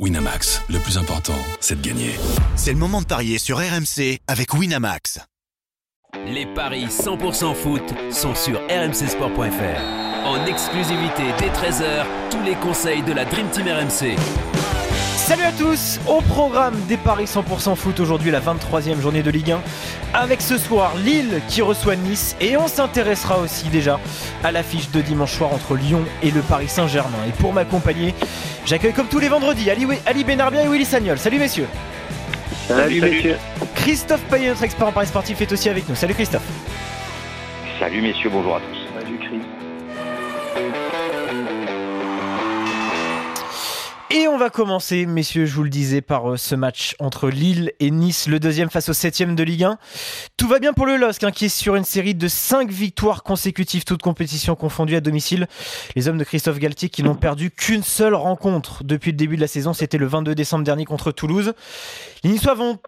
Winamax, le plus important, c'est de gagner. C'est le moment de parier sur RMC avec Winamax. Les paris 100% foot sont sur rmcsport.fr. En exclusivité dès 13h, tous les conseils de la Dream Team RMC. Salut à tous Au programme des Paris 100% foot aujourd'hui la 23e journée de Ligue 1 avec ce soir Lille qui reçoit Nice et on s'intéressera aussi déjà à l'affiche de dimanche soir entre Lyon et le Paris Saint-Germain. Et pour m'accompagner, j'accueille comme tous les vendredis Ali, Ali Benarbia et Willy Sagnol. Salut messieurs Salut, messieurs Christophe Payet, notre expert en Paris sportif, est aussi avec nous. Salut Christophe Salut messieurs, bonjour à tous. Et on va commencer, messieurs, je vous le disais, par euh, ce match entre Lille et Nice, le deuxième face au septième de Ligue 1. Tout va bien pour le LOSC, hein, qui est sur une série de 5 victoires consécutives, toutes compétitions confondues à domicile. Les hommes de Christophe Galtier qui n'ont perdu qu'une seule rencontre depuis le début de la saison, c'était le 22 décembre dernier contre Toulouse. Les Niçois vont,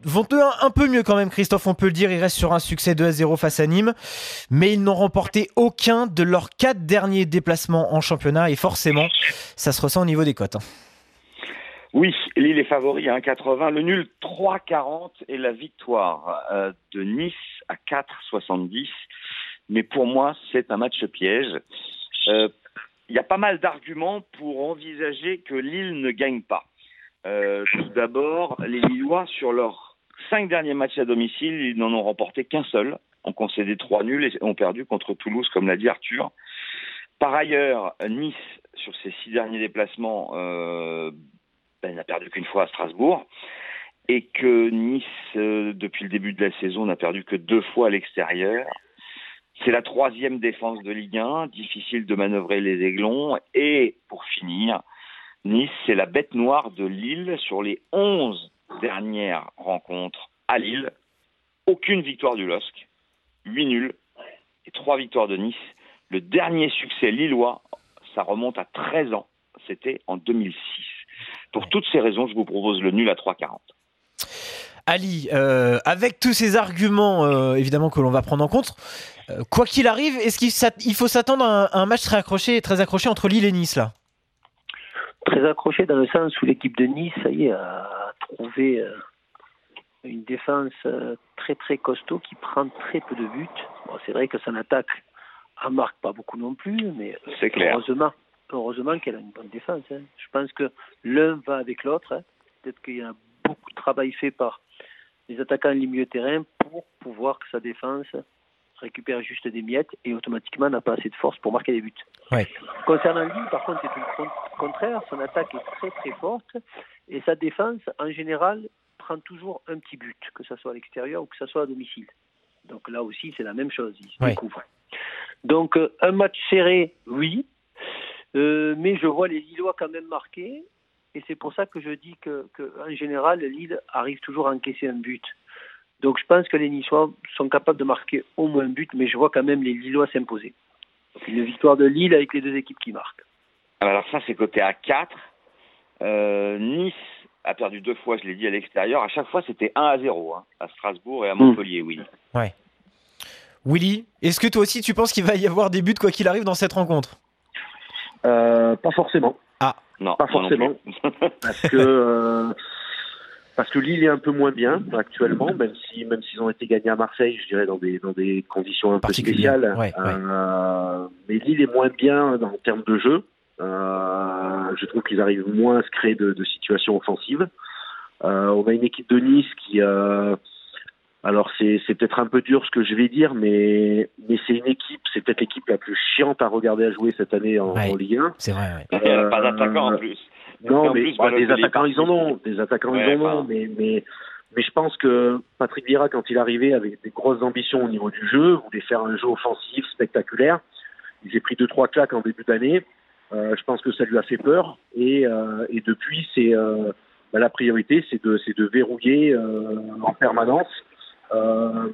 un peu mieux quand même, Christophe, on peut le dire. Ils restent sur un succès 2 à 0 face à Nîmes, mais ils n'ont remporté aucun de leurs quatre derniers déplacements en championnat, et forcément, ça se ressent au niveau des cotes. hein. Oui, Lille est favori à 1,80, le nul 3,40 et la victoire euh, de Nice à 4,70. Mais pour moi, c'est un match piège. Euh, Il y a pas mal d'arguments pour envisager que Lille ne gagne pas. Euh, tout d'abord, les Lillois, sur leurs cinq derniers matchs à domicile, ils n'en ont remporté qu'un seul, ont concédé trois nuls et ont perdu contre Toulouse, comme l'a dit Arthur. Par ailleurs, Nice, sur ses six derniers déplacements, euh, ben, n'a perdu qu'une fois à Strasbourg et que Nice, euh, depuis le début de la saison, n'a perdu que deux fois à l'extérieur. C'est la troisième défense de Ligue 1, difficile de manœuvrer les aiglons. Et pour finir, Nice, c'est la bête noire de Lille sur les 11 dernières rencontres à Lille. Aucune victoire du LOSC, 8 nuls et 3 victoires de Nice. Le dernier succès lillois, ça remonte à 13 ans, c'était en 2006. Pour toutes ces raisons, je vous propose le nul à 3,40. Ali, euh, avec tous ces arguments euh, évidemment que l'on va prendre en compte, euh, quoi qu'il arrive, est-ce qu'il faut s'attendre à un, un match très accroché, très accroché entre Lille et Nice là? Très accroché dans le sens où l'équipe de Nice, ça y est, a trouvé euh, une défense euh, très très costaud qui prend très peu de buts. Bon, c'est vrai que son attaque en marque pas beaucoup non plus, mais euh, clair. heureusement, heureusement qu'elle a une bonne défense. hein. Je pense que l'un va avec l'autre. hein. Peut-être qu'il y a beaucoup de travail fait par les attaquants du milieu de terrain pour pouvoir que sa défense récupère juste des miettes et automatiquement n'a pas assez de force pour marquer des buts. Ouais. Concernant Lille, par contre, c'est tout le con- contraire. Son attaque est très très forte et sa défense, en général, prend toujours un petit but, que ce soit à l'extérieur ou que ce soit à domicile. Donc là aussi, c'est la même chose. Ils se Ouais. découvrent. Donc euh, un match serré, oui, Euh, mais je vois les Lillois quand même marquer et c'est pour ça que je dis que, que en général, Lille arrive toujours à encaisser un but. Donc je pense que les Niçois sont capables de marquer au moins un but, mais je vois quand même les Lillois s'imposer. Donc une victoire de Lille avec les deux équipes qui marquent. Alors ça, c'est coté à 4. Euh, nice a perdu deux fois, je l'ai dit, à l'extérieur. À chaque fois, c'était 1 à 0, hein, à Strasbourg et à Montpellier, oui. Willy, est-ce que toi aussi tu penses qu'il va y avoir des buts quoi qu'il arrive dans cette rencontre? Pas forcément, Non, Pas non forcément. parce que euh, parce que Lille est un peu moins bien actuellement, même si même s'ils ont été gagnés à Marseille, je dirais dans des dans des conditions un peu spéciales. ouais, Euh, mais Lille est moins bien en termes de jeu. Euh, je trouve qu'ils arrivent moins à se créer de, de situations offensives. Euh, on a une équipe de Nice qui euh, alors c'est c'est peut-être un peu dur ce que je vais dire, mais mais c'est une équipe, c'est peut-être l'équipe la plus chiante à regarder à jouer cette année en, Ouais. en Ligue 1. C'est vrai, ouais. Il n'y a pas Euh, d'attaquant en plus. Non, en mais plus, bah, des attaquants, ils en ont. Des attaquants, Ouais, ils en ont. Mais, mais, mais je pense que Patrick Vieira, quand il est arrivé avec des grosses ambitions au niveau du jeu, voulait faire un jeu offensif spectaculaire. Il s'est pris deux, trois claques en début d'année. Euh, je pense que ça lui a fait peur. Et, euh, et depuis, c'est euh, bah, la priorité, c'est de, c'est de verrouiller euh, en permanence. Euh,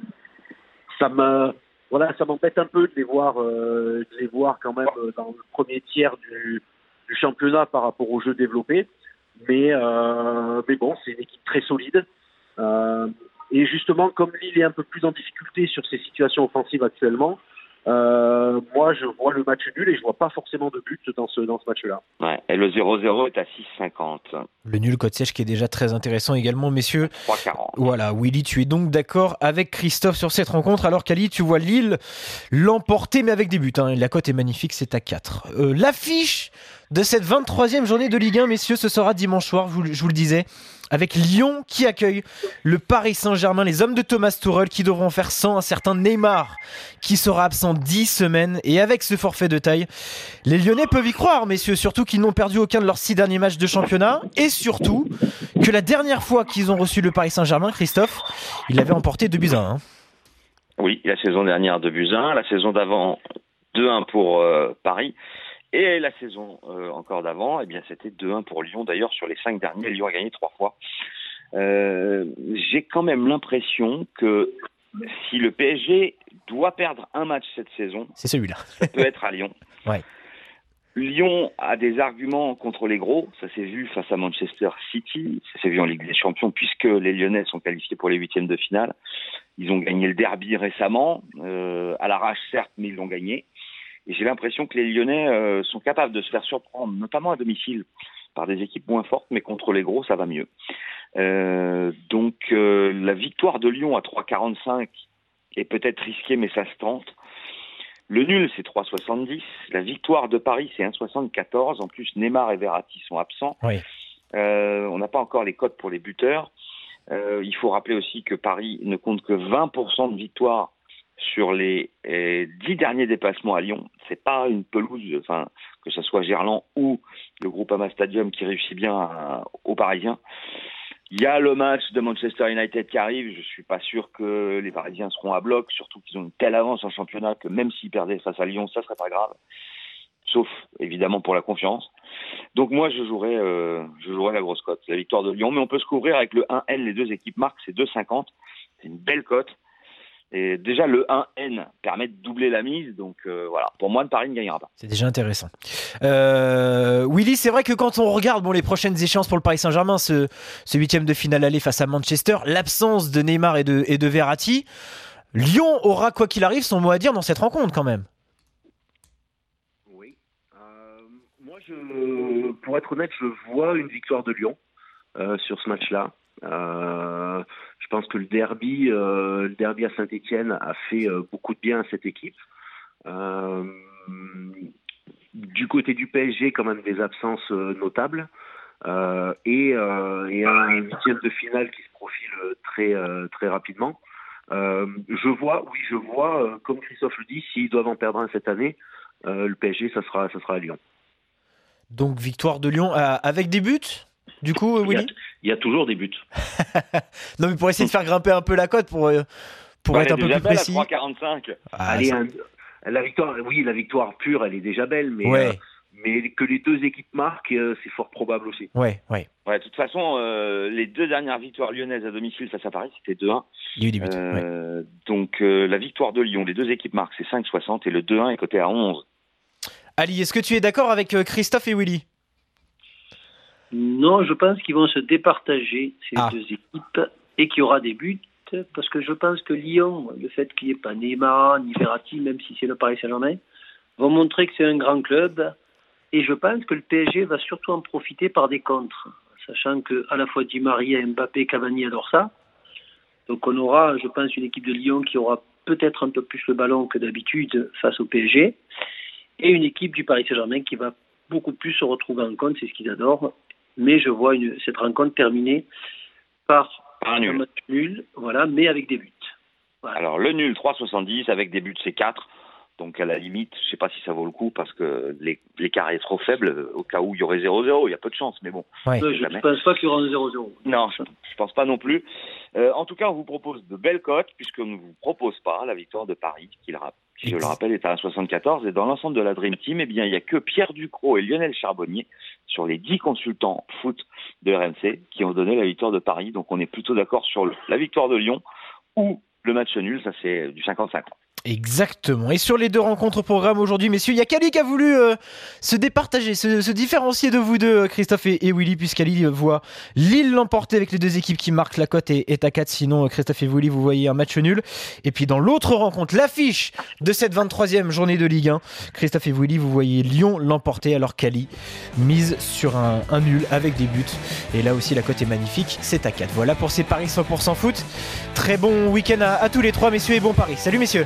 ça me, voilà, ça m'embête un peu de les voir, euh, de les voir quand même euh, dans le premier tiers du, du championnat par rapport au jeu développé. Mais, euh, mais bon, c'est une équipe très solide. Euh, et justement, comme Lille est un peu plus en difficulté sur ses situations offensives actuellement, Euh, moi, je vois le match nul et je vois pas forcément de but dans ce, dans ce match-là. Ouais, et le 0-0 est à 6,50. Le nul côte sèche qui est déjà très intéressant également, messieurs. 3,40. Voilà, Willy, tu es donc d'accord avec Christophe sur cette rencontre, alors qu'Ali, tu vois Lille l'emporter, mais avec des buts. hein. La cote est magnifique, c'est à 4. Euh, L'affiche de cette 23e journée de Ligue 1, messieurs, ce sera dimanche soir, je vous, le disais, avec Lyon qui accueille le Paris Saint-Germain, les hommes de Thomas Tuchel qui devront faire sans un certain Neymar qui sera absent 10 semaines. Et avec ce forfait de taille, les Lyonnais peuvent y croire, messieurs, surtout qu'ils n'ont perdu aucun de leurs six derniers matchs de championnat et surtout que la dernière fois qu'ils ont reçu le Paris Saint-Germain, Christophe, il avait emporté 2 buts à 1. Oui, la saison dernière 2 buts 1, la saison d'avant 2-1 pour euh, Paris. Et la saison euh, encore d'avant, eh bien, c'était 2-1 pour Lyon. D'ailleurs, sur les cinq derniers, Lyon a gagné trois fois. Euh, J'ai quand même l'impression que si le PSG doit perdre un match cette saison, C'est celui-là. ça peut être à Lyon. Ouais. Lyon a des arguments contre les gros, ça s'est vu face à Manchester City, ça s'est vu en Ligue des Champions, puisque les Lyonnais sont qualifiés pour les huitièmes de finale. Ils ont gagné le derby récemment, euh, à l'arrache certes, mais ils l'ont gagné. Et j'ai l'impression que les Lyonnais euh, sont capables de se faire surprendre, notamment à domicile, par des équipes moins fortes, mais contre les gros, ça va mieux. Euh, donc euh, la victoire de Lyon à 3,45 est peut-être risquée, mais ça se tente. Le nul, c'est 3,70. La victoire de Paris, c'est 1,74. En plus, Neymar et Verratti sont absents. Oui. On n'a pas encore les codes pour les buteurs. Il faut rappeler aussi que Paris ne compte que 20% de victoires sur les euh, 10 derniers déplacements à Lyon. C'est pas une pelouse, enfin que ce soit Gerland ou le Groupama Stadium qui réussit bien à- aux Parisiens. Il y a le match de Manchester United qui arrive. Je suis pas sûr que les Parisiens seront à bloc, surtout qu'ils ont une telle avance en championnat que même s'ils perdaient face à Lyon, ça serait pas grave. Sauf évidemment pour la confiance. Donc moi je jouerais, euh, je jouerais la grosse cote, la victoire de Lyon. Mais on peut se couvrir avec le 1N. Les deux équipes marquent, c'est 2,50. C'est une belle cote. Et déjà le 1N permet de doubler la mise. Donc euh, voilà, pour moi, Paris ne gagnera pas. C'est déjà intéressant. Euh, Willy, c'est vrai que quand on regarde bon, les prochaines échéances pour le Paris Saint-Germain, ce, ce huitième de finale aller face à Manchester, l'absence de Neymar et de, et de Verratti, Lyon aura, quoi qu'il arrive, son mot à dire dans cette rencontre quand même. Oui. Euh, moi, je, pour être honnête, je vois une victoire de Lyon euh, sur ce match-là. Pense que le derby, euh, le derby à Saint-Etienne a fait euh, beaucoup de bien à cette équipe. Euh, du côté du PSG, quand même des absences notables. Et, et un huitième de finale qui se profile très, très rapidement. Je vois, oui, je vois, comme Christophe le dit, s'ils doivent en perdre un cette année, le PSG, ça sera, ça sera à Lyon. Donc victoire de Lyon avec des buts du coup, Willy? Il y a toujours des buts. Non, mais pour essayer de faire grimper un peu la cote, pour, euh, pour Ouais, être un peu plus précis. à 3,45. Ah, Allez, ça- un- la victoire, oui, la victoire pure, elle est déjà belle, mais, ouais, euh, mais que les deux équipes marquent, euh, c'est fort probable aussi. ouais, ouais. Ouais, de toute façon, euh, les deux dernières victoires lyonnaises à domicile face à Paris, c'était 2-1. Il y a eu des buts. ouais. Donc la victoire de Lyon, les deux équipes marquent, c'est 5,60 et le 2-1 est coté à 11. Ali, est-ce que tu es d'accord avec Christophe et Willy? Non, je pense qu'ils vont se départager, ces Ah. deux équipes, et qu'il y aura des buts, parce que je pense que Lyon, le fait qu'il n'y ait pas Neymar ni Verratti, même si c'est le Paris Saint-Germain, vont montrer que c'est un grand club, et je pense que le PSG va surtout en profiter par des contres, sachant que à la fois Di Maria, Mbappé, Cavani adorent ça. Donc on aura, je pense, une équipe de Lyon qui aura peut-être un peu plus le ballon que d'habitude face au PSG, et une équipe du Paris Saint-Germain qui va beaucoup plus se retrouver en compte, c'est ce qu'ils adorent, mais je vois une, cette rencontre terminée par Un un nul. match nul, voilà, mais avec des buts. Voilà. Alors le nul 3,70 avec des buts c'est 4. Donc à la limite, je sais pas si ça vaut le coup parce que l'é- l'écart est trop faible euh, au cas où il y aurait 0-0, il y a peu de chance, mais bon. Ouais. Euh, je ne pense pas qu'il y aura un 0-0. Non, je, je pense pas non plus. Euh, en tout cas, on vous propose de belles cotes puisqu'on ne vous propose pas la victoire de Paris, qui, le rap- qui, je le rappelle, est à 1,74. Et dans l'ensemble de la Dream Team, eh bien, il y a que Pierre Ducrot et Lionel Charbonnier sur les 10 consultants foot de RMC qui ont donné la victoire de Paris. Donc, on est plutôt d'accord sur la victoire de Lyon ou le match nul. Ça, c'est du 50-50. Exactement. Et sur les deux rencontres au programme aujourd'hui, messieurs, il y a Kali qui a voulu euh, se départager, se, différencier de vous deux, Christophe et, Willy, puisqu'Ali voit Lille l'emporter avec les deux équipes qui marquent la cote et, est à 4. Sinon, Christophe et Willy, vous voyez un match nul. Et puis dans l'autre rencontre, l'affiche de cette 23e journée de Ligue 1, Christophe et Willy, vous voyez Lyon l'emporter alors Kali mise sur un, nul avec des buts. Et là aussi, la cote est magnifique, c'est à 4. Voilà pour ces paris 100% foot. Très bon week-end à, à tous les trois, messieurs, et bon paris. Salut, messieurs.